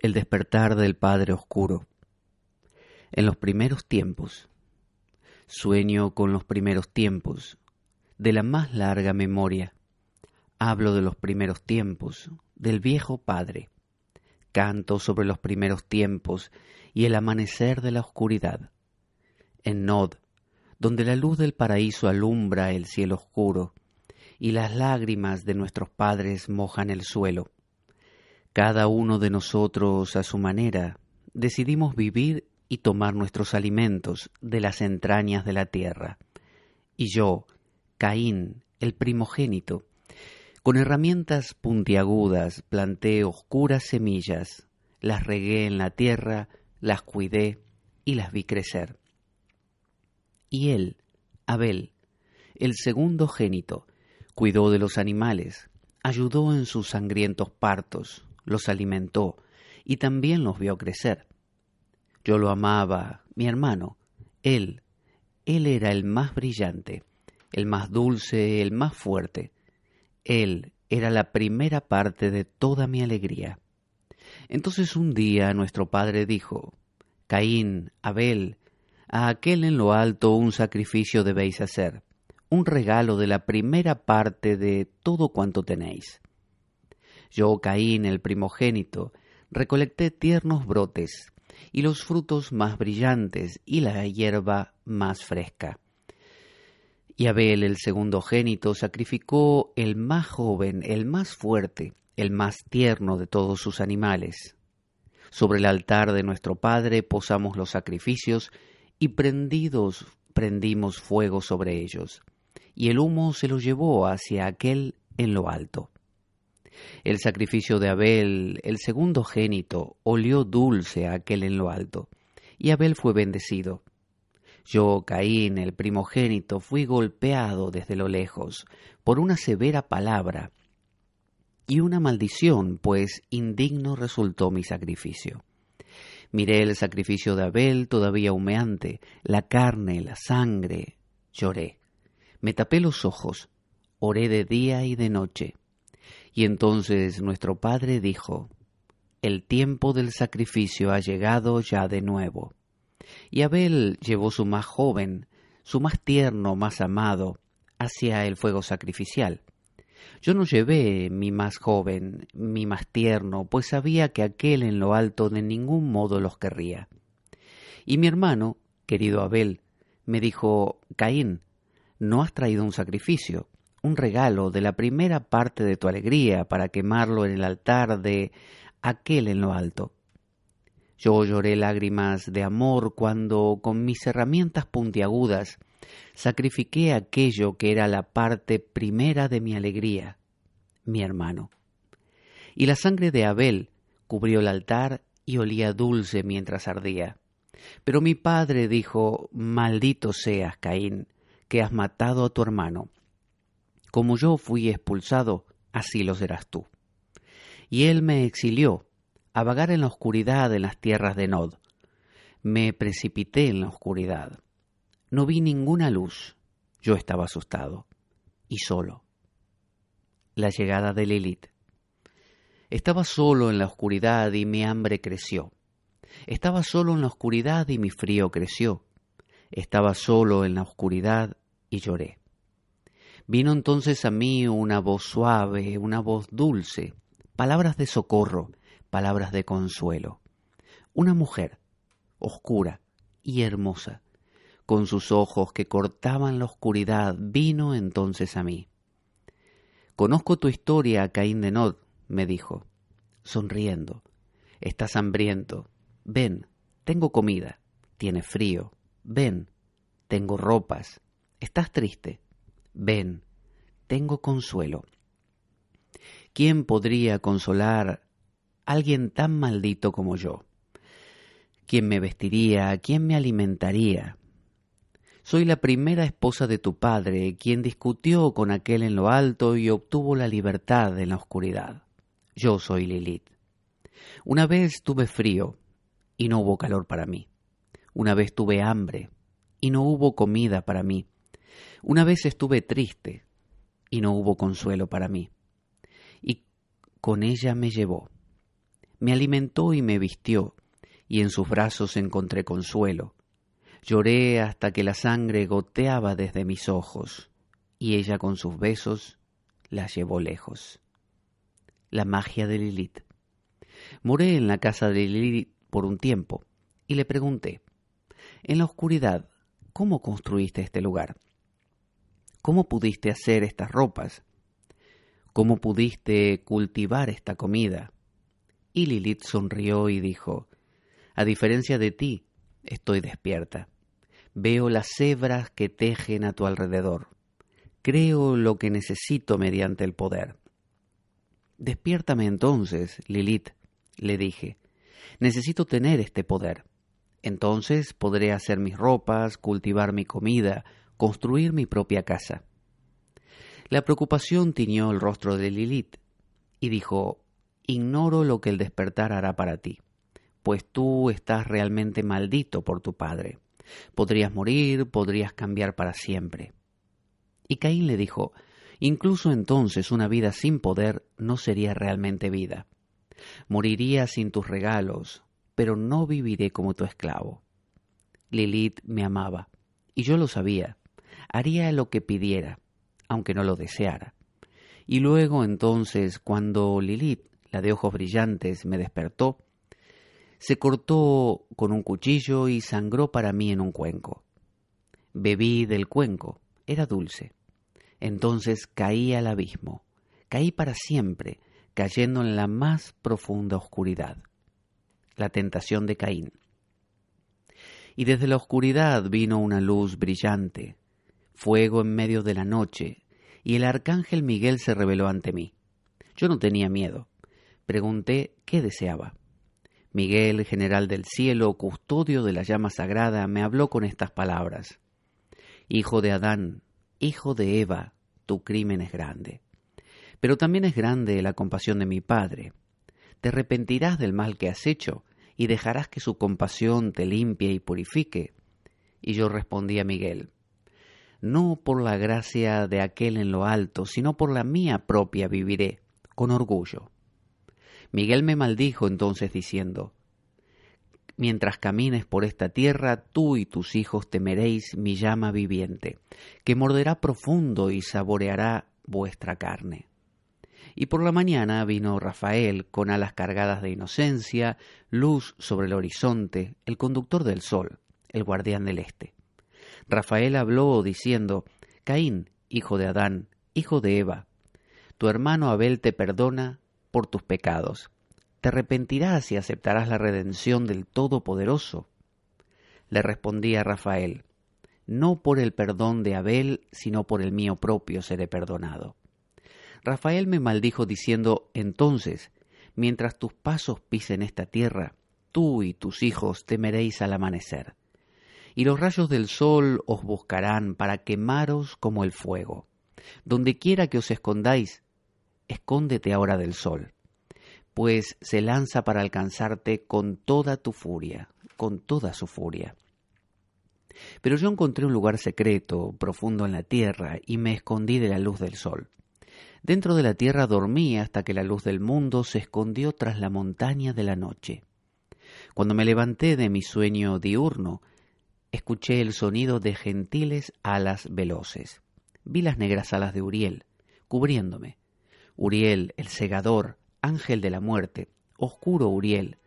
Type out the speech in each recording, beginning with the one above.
El despertar del Padre Oscuro. En los primeros tiempos. Sueño con los primeros tiempos, de la más larga memoria. Hablo de los primeros tiempos, del viejo Padre. Canto sobre los primeros tiempos y el amanecer de la oscuridad. En Nod, donde la luz del paraíso alumbra el cielo oscuro y las lágrimas de nuestros padres mojan el suelo cada uno de nosotros, a su manera, decidimos vivir y tomar nuestros alimentos de las entrañas de la tierra. Y yo, Caín, el primogénito, con herramientas puntiagudas planté oscuras semillas, las regué en la tierra, las cuidé y las vi crecer. Y él, Abel, el segundo génito, cuidó de los animales, ayudó en sus sangrientos partos, los alimentó y también los vio crecer. Yo lo amaba, mi hermano, él, él era el más brillante, el más dulce, el más fuerte. Él era la primera parte de toda mi alegría. Entonces un día nuestro padre dijo, Caín, Abel, a aquel en lo alto un sacrificio debéis hacer, un regalo de la primera parte de todo cuanto tenéis. Yo, Caín, el primogénito, recolecté tiernos brotes, y los frutos más brillantes, y la hierba más fresca. Y Abel, el segundo génito, sacrificó el más joven, el más fuerte, el más tierno de todos sus animales. Sobre el altar de nuestro Padre posamos los sacrificios y prendidos prendimos fuego sobre ellos, y el humo se lo llevó hacia aquel en lo alto. El sacrificio de Abel, el segundo génito, olió dulce a aquel en lo alto, y Abel fue bendecido. Yo, Caín, el primogénito, fui golpeado desde lo lejos por una severa palabra y una maldición, pues indigno resultó mi sacrificio. Miré el sacrificio de Abel todavía humeante, la carne, la sangre, lloré. Me tapé los ojos, oré de día y de noche. Y entonces nuestro Padre dijo, El tiempo del sacrificio ha llegado ya de nuevo. Y Abel llevó su más joven, su más tierno, más amado, hacia el fuego sacrificial. Yo no llevé mi más joven, mi más tierno, pues sabía que aquel en lo alto de ningún modo los querría. Y mi hermano, querido Abel, me dijo, Caín, no has traído un sacrificio, un regalo de la primera parte de tu alegría para quemarlo en el altar de aquel en lo alto. Yo lloré lágrimas de amor cuando con mis herramientas puntiagudas sacrifiqué aquello que era la parte primera de mi alegría, mi hermano. Y la sangre de Abel cubrió el altar y olía dulce mientras ardía. Pero mi padre dijo, Maldito seas, Caín, que has matado a tu hermano. Como yo fui expulsado, así lo serás tú. Y él me exilió, a vagar en la oscuridad en las tierras de Nod. Me precipité en la oscuridad. No vi ninguna luz. Yo estaba asustado y solo. La llegada de Lilith. Estaba solo en la oscuridad y mi hambre creció. Estaba solo en la oscuridad y mi frío creció. Estaba solo en la oscuridad y lloré. Vino entonces a mí una voz suave, una voz dulce, palabras de socorro, palabras de consuelo. Una mujer, oscura y hermosa, con sus ojos que cortaban la oscuridad, vino entonces a mí. Conozco tu historia, Caín de Nod, me dijo, sonriendo. Estás hambriento. Ven, tengo comida. Tienes frío. Ven, tengo ropas. Estás triste. Ven, tengo consuelo. ¿Quién podría consolar alguien tan maldito como yo. ¿Quién me vestiría? ¿Quién me alimentaría? Soy la primera esposa de tu padre, quien discutió con aquel en lo alto y obtuvo la libertad en la oscuridad. Yo soy Lilith. Una vez tuve frío y no hubo calor para mí. Una vez tuve hambre y no hubo comida para mí. Una vez estuve triste y no hubo consuelo para mí. Y con ella me llevó. Me alimentó y me vistió, y en sus brazos encontré consuelo. Lloré hasta que la sangre goteaba desde mis ojos, y ella con sus besos la llevó lejos. La magia de Lilith. Moré en la casa de Lilith por un tiempo, y le pregunté, en la oscuridad, ¿cómo construiste este lugar? ¿Cómo pudiste hacer estas ropas? ¿Cómo pudiste cultivar esta comida? Y Lilith sonrió y dijo, A diferencia de ti, estoy despierta. Veo las hebras que tejen a tu alrededor. Creo lo que necesito mediante el poder. Despiértame entonces, Lilith, le dije. Necesito tener este poder. Entonces podré hacer mis ropas, cultivar mi comida, construir mi propia casa. La preocupación tiñó el rostro de Lilith y dijo, Ignoro lo que el despertar hará para ti pues tú estás realmente maldito por tu padre. Podrías morir, podrías cambiar para siempre. Y Caín le dijo, incluso entonces una vida sin poder no sería realmente vida. Moriría sin tus regalos, pero no viviré como tu esclavo. Lilith me amaba, y yo lo sabía. Haría lo que pidiera, aunque no lo deseara. Y luego entonces, cuando Lilith, la de ojos brillantes, me despertó, se cortó con un cuchillo y sangró para mí en un cuenco. Bebí del cuenco, era dulce. Entonces caí al abismo, caí para siempre, cayendo en la más profunda oscuridad. La tentación de Caín. Y desde la oscuridad vino una luz brillante, fuego en medio de la noche, y el arcángel Miguel se reveló ante mí. Yo no tenía miedo. Pregunté qué deseaba. Miguel, general del cielo, custodio de la llama sagrada, me habló con estas palabras. Hijo de Adán, hijo de Eva, tu crimen es grande. Pero también es grande la compasión de mi Padre. Te arrepentirás del mal que has hecho y dejarás que su compasión te limpie y purifique. Y yo respondí a Miguel, no por la gracia de aquel en lo alto, sino por la mía propia viviré, con orgullo. Miguel me maldijo entonces diciendo, Mientras camines por esta tierra, tú y tus hijos temeréis mi llama viviente, que morderá profundo y saboreará vuestra carne. Y por la mañana vino Rafael con alas cargadas de inocencia, luz sobre el horizonte, el conductor del sol, el guardián del este. Rafael habló diciendo, Caín, hijo de Adán, hijo de Eva, tu hermano Abel te perdona por tus pecados. ¿Te arrepentirás y aceptarás la redención del Todopoderoso? Le respondía Rafael, no por el perdón de Abel, sino por el mío propio seré perdonado. Rafael me maldijo diciendo, entonces, mientras tus pasos pisen esta tierra, tú y tus hijos temeréis al amanecer, y los rayos del sol os buscarán para quemaros como el fuego. Donde quiera que os escondáis, escóndete ahora del sol, pues se lanza para alcanzarte con toda tu furia, con toda su furia. Pero yo encontré un lugar secreto, profundo en la tierra, y me escondí de la luz del sol. Dentro de la tierra dormí hasta que la luz del mundo se escondió tras la montaña de la noche. Cuando me levanté de mi sueño diurno, escuché el sonido de gentiles alas veloces. Vi las negras alas de Uriel, cubriéndome. Uriel, el segador, ángel de la muerte, oscuro Uriel,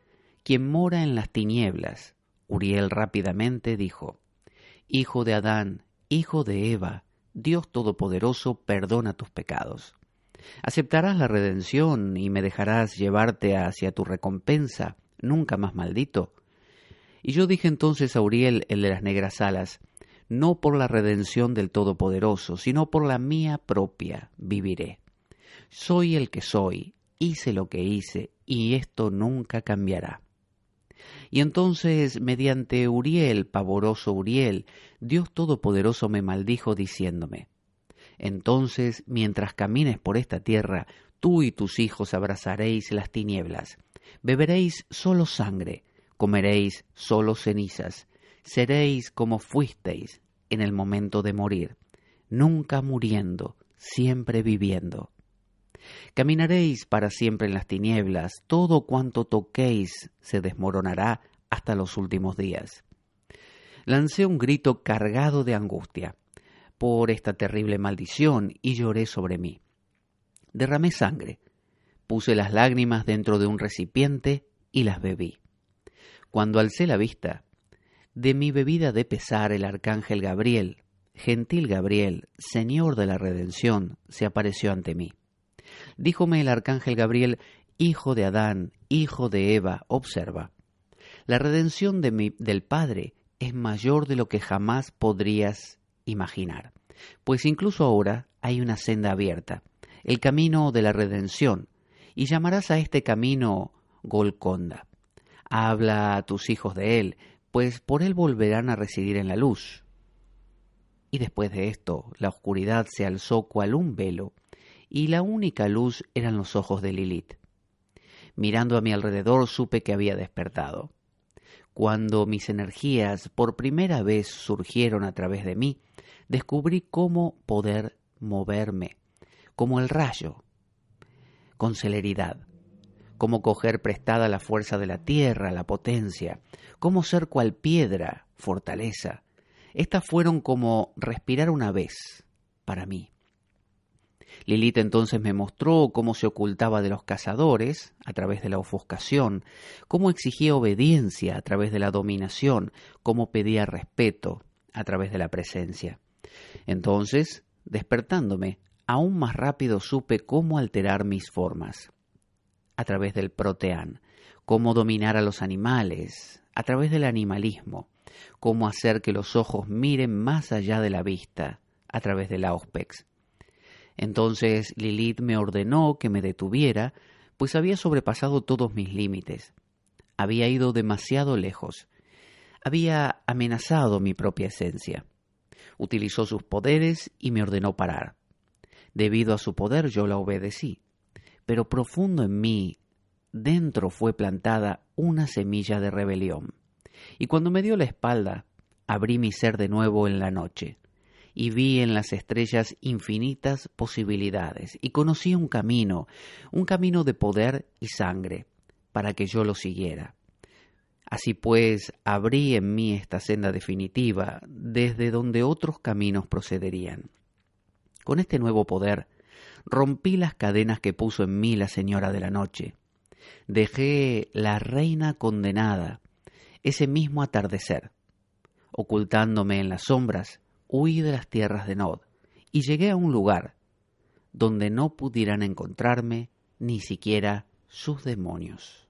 quien mora en las tinieblas. Uriel rápidamente dijo, Hijo de Adán, hijo de Eva, Dios Todopoderoso perdona tus pecados. ¿Aceptarás la redención y me dejarás llevarte hacia tu recompensa, nunca más maldito? Y yo dije entonces a Uriel, el de las negras alas, no por la redención del Todopoderoso, sino por la mía propia viviré. Soy el que soy, hice lo que hice, y esto nunca cambiará. Y entonces, mediante Uriel, pavoroso Uriel, Dios Todopoderoso me maldijo diciéndome, Entonces, mientras camines por esta tierra, tú y tus hijos abrazaréis las tinieblas, beberéis solo sangre, comeréis solo cenizas, seréis como fuisteis en el momento de morir, nunca muriendo, siempre viviendo. Caminaréis para siempre en las tinieblas, todo cuanto toquéis se desmoronará hasta los últimos días. Lancé un grito cargado de angustia por esta terrible maldición y lloré sobre mí. Derramé sangre, puse las lágrimas dentro de un recipiente y las bebí. Cuando alcé la vista, de mi bebida de pesar el arcángel Gabriel, gentil Gabriel, Señor de la redención, se apareció ante mí. Díjome el arcángel Gabriel, Hijo de Adán, hijo de Eva, observa. La redención de mi, del Padre es mayor de lo que jamás podrías imaginar, pues incluso ahora hay una senda abierta, el camino de la redención, y llamarás a este camino Golconda. Habla a tus hijos de él, pues por él volverán a residir en la luz. Y después de esto, la oscuridad se alzó cual un velo, y la única luz eran los ojos de Lilith. Mirando a mi alrededor supe que había despertado. Cuando mis energías por primera vez surgieron a través de mí, descubrí cómo poder moverme, como el rayo, con celeridad, cómo coger prestada la fuerza de la tierra, la potencia, cómo ser cual piedra, fortaleza. Estas fueron como respirar una vez para mí. Lilith entonces me mostró cómo se ocultaba de los cazadores a través de la ofuscación, cómo exigía obediencia a través de la dominación, cómo pedía respeto a través de la presencia. Entonces, despertándome, aún más rápido supe cómo alterar mis formas a través del proteán, cómo dominar a los animales a través del animalismo, cómo hacer que los ojos miren más allá de la vista a través del auspex entonces Lilith me ordenó que me detuviera, pues había sobrepasado todos mis límites. Había ido demasiado lejos. Había amenazado mi propia esencia. Utilizó sus poderes y me ordenó parar. Debido a su poder yo la obedecí, pero profundo en mí, dentro fue plantada una semilla de rebelión. Y cuando me dio la espalda, abrí mi ser de nuevo en la noche y vi en las estrellas infinitas posibilidades y conocí un camino, un camino de poder y sangre, para que yo lo siguiera. Así pues, abrí en mí esta senda definitiva, desde donde otros caminos procederían. Con este nuevo poder, rompí las cadenas que puso en mí la Señora de la Noche. Dejé la reina condenada ese mismo atardecer. Ocultándome en las sombras, huí de las tierras de Nod y llegué a un lugar donde no pudieran encontrarme ni siquiera sus demonios.